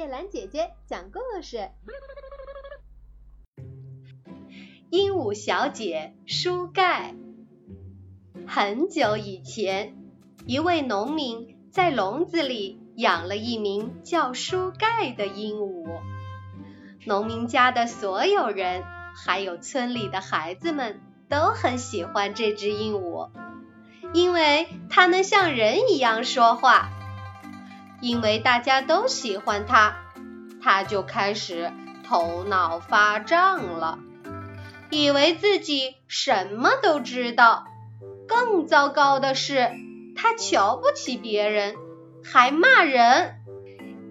叶兰姐姐讲故事：鹦鹉小姐舒盖。很久以前，一位农民在笼子里养了一名叫舒盖的鹦鹉。农民家的所有人，还有村里的孩子们，都很喜欢这只鹦鹉，因为它能像人一样说话。因为大家都喜欢它，它就开始头脑发胀了，以为自己什么都知道。更糟糕的是，它瞧不起别人，还骂人。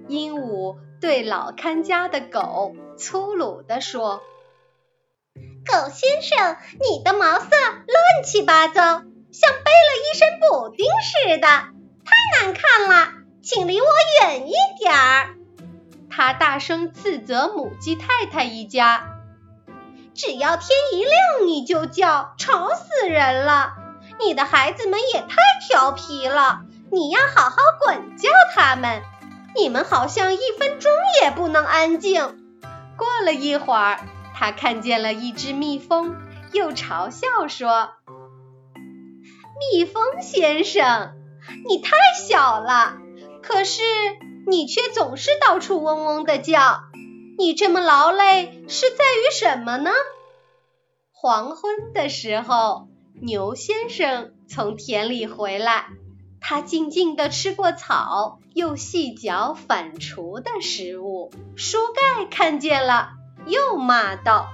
鹦鹉对老看家的狗粗鲁地说：“狗先生，你的毛色乱七八糟，像背了一身补丁似的，太难看了。”请离我远一点儿！他大声斥责母鸡太太一家。只要天一亮你就叫，吵死人了！你的孩子们也太调皮了，你要好好管教他们。你们好像一分钟也不能安静。过了一会儿，他看见了一只蜜蜂，又嘲笑说：“蜜蜂先生，你太小了。”可是你却总是到处嗡嗡的叫，你这么劳累是在于什么呢？黄昏的时候，牛先生从田里回来，他静静地吃过草，又细嚼反刍的食物。书盖看见了，又骂道：“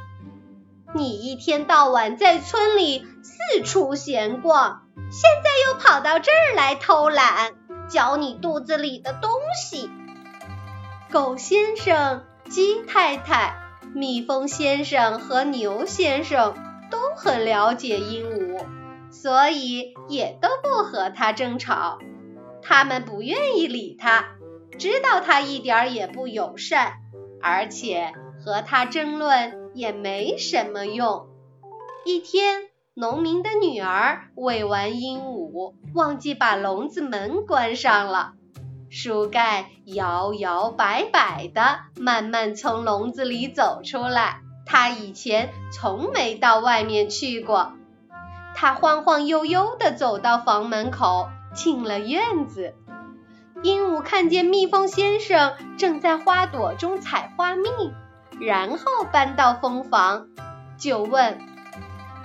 你一天到晚在村里四处闲逛，现在又跑到这儿来偷懒。”嚼你肚子里的东西，狗先生、鸡太太、蜜蜂先生和牛先生都很了解鹦鹉，所以也都不和它争吵。他们不愿意理它，知道它一点也不友善，而且和它争论也没什么用。一天。农民的女儿喂完鹦鹉，忘记把笼子门关上了。舒盖摇摇摆摆的慢慢从笼子里走出来。他以前从没到外面去过。他晃晃悠悠的走到房门口，进了院子。鹦鹉看见蜜蜂先生正在花朵中采花蜜，然后搬到蜂房，就问。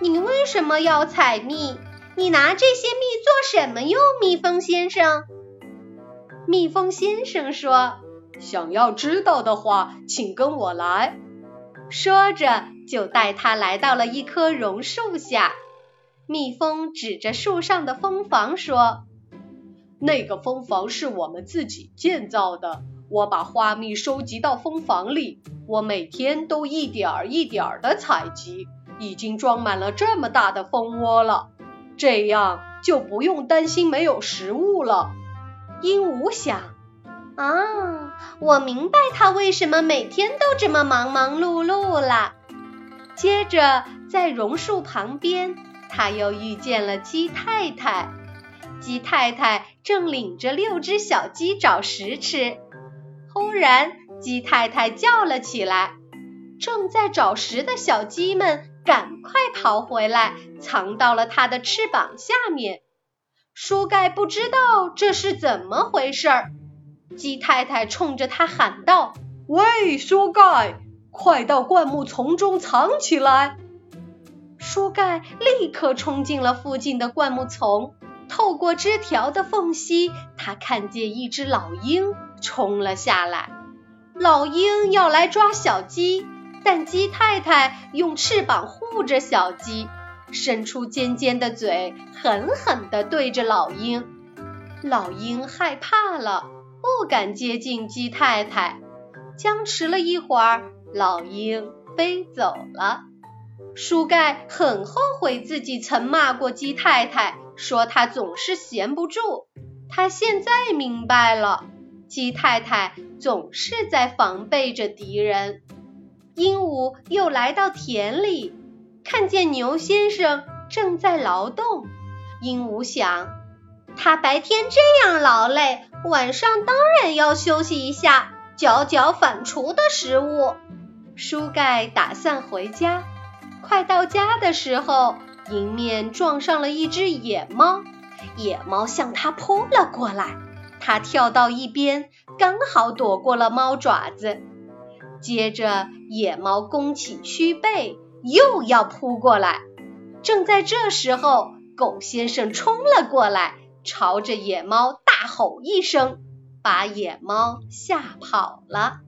你为什么要采蜜？你拿这些蜜做什么用，蜜蜂先生？蜜蜂先生说：“想要知道的话，请跟我来。”说着，就带他来到了一棵榕树下。蜜蜂指着树上的蜂房说：“那个蜂房是我们自己建造的。我把花蜜收集到蜂房里，我每天都一点儿一点儿的采集。”已经装满了这么大的蜂窝了，这样就不用担心没有食物了。鹦鹉想，啊，我明白它为什么每天都这么忙忙碌碌了。接着，在榕树旁边，他又遇见了鸡太太。鸡太太正领着六只小鸡找食吃，忽然，鸡太太叫了起来。正在找食的小鸡们。赶快跑回来，藏到了它的翅膀下面。舒盖不知道这是怎么回事儿。鸡太太冲着他喊道：“喂，舒盖，快到灌木丛中藏起来！”舒盖立刻冲进了附近的灌木丛。透过枝条的缝隙，他看见一只老鹰冲了下来。老鹰要来抓小鸡。但鸡太太用翅膀护着小鸡，伸出尖尖的嘴，狠狠地对着老鹰。老鹰害怕了，不敢接近鸡太太。僵持了一会儿，老鹰飞走了。舒盖很后悔自己曾骂过鸡太太，说它总是闲不住。他现在明白了，鸡太太总是在防备着敌人。鹦鹉又来到田里，看见牛先生正在劳动。鹦鹉想，他白天这样劳累，晚上当然要休息一下，嚼嚼反刍的食物。书盖打算回家，快到家的时候，迎面撞上了一只野猫。野猫向他扑了过来，他跳到一边，刚好躲过了猫爪子。接着，野猫弓起虚背，又要扑过来。正在这时候，狗先生冲了过来，朝着野猫大吼一声，把野猫吓跑了。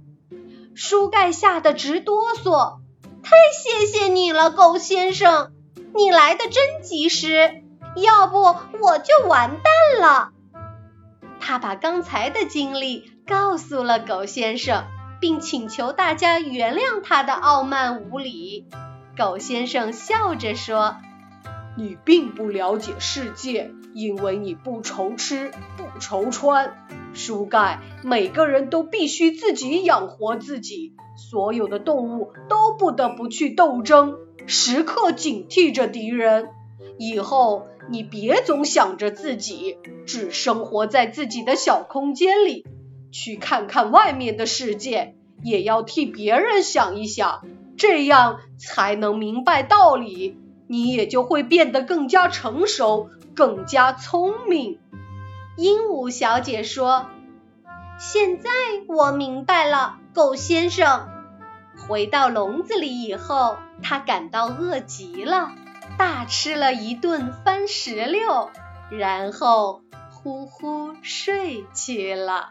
书盖吓得直哆嗦，太谢谢你了，狗先生，你来的真及时，要不我就完蛋了。他把刚才的经历告诉了狗先生，并请求大家原谅他的傲慢无礼。狗先生笑着说：“你并不了解世界，因为你不愁吃，不愁穿。书盖，每个人都必须自己养活自己，所有的动物都不得不去斗争，时刻警惕着敌人。以后你别总想着自己，只生活在自己的小空间里，去看看外面的世界，也要替别人想一想。”这样才能明白道理，你也就会变得更加成熟，更加聪明。鹦鹉小姐说：“现在我明白了，狗先生。”回到笼子里以后，他感到饿极了，大吃了一顿番石榴，然后呼呼睡去了。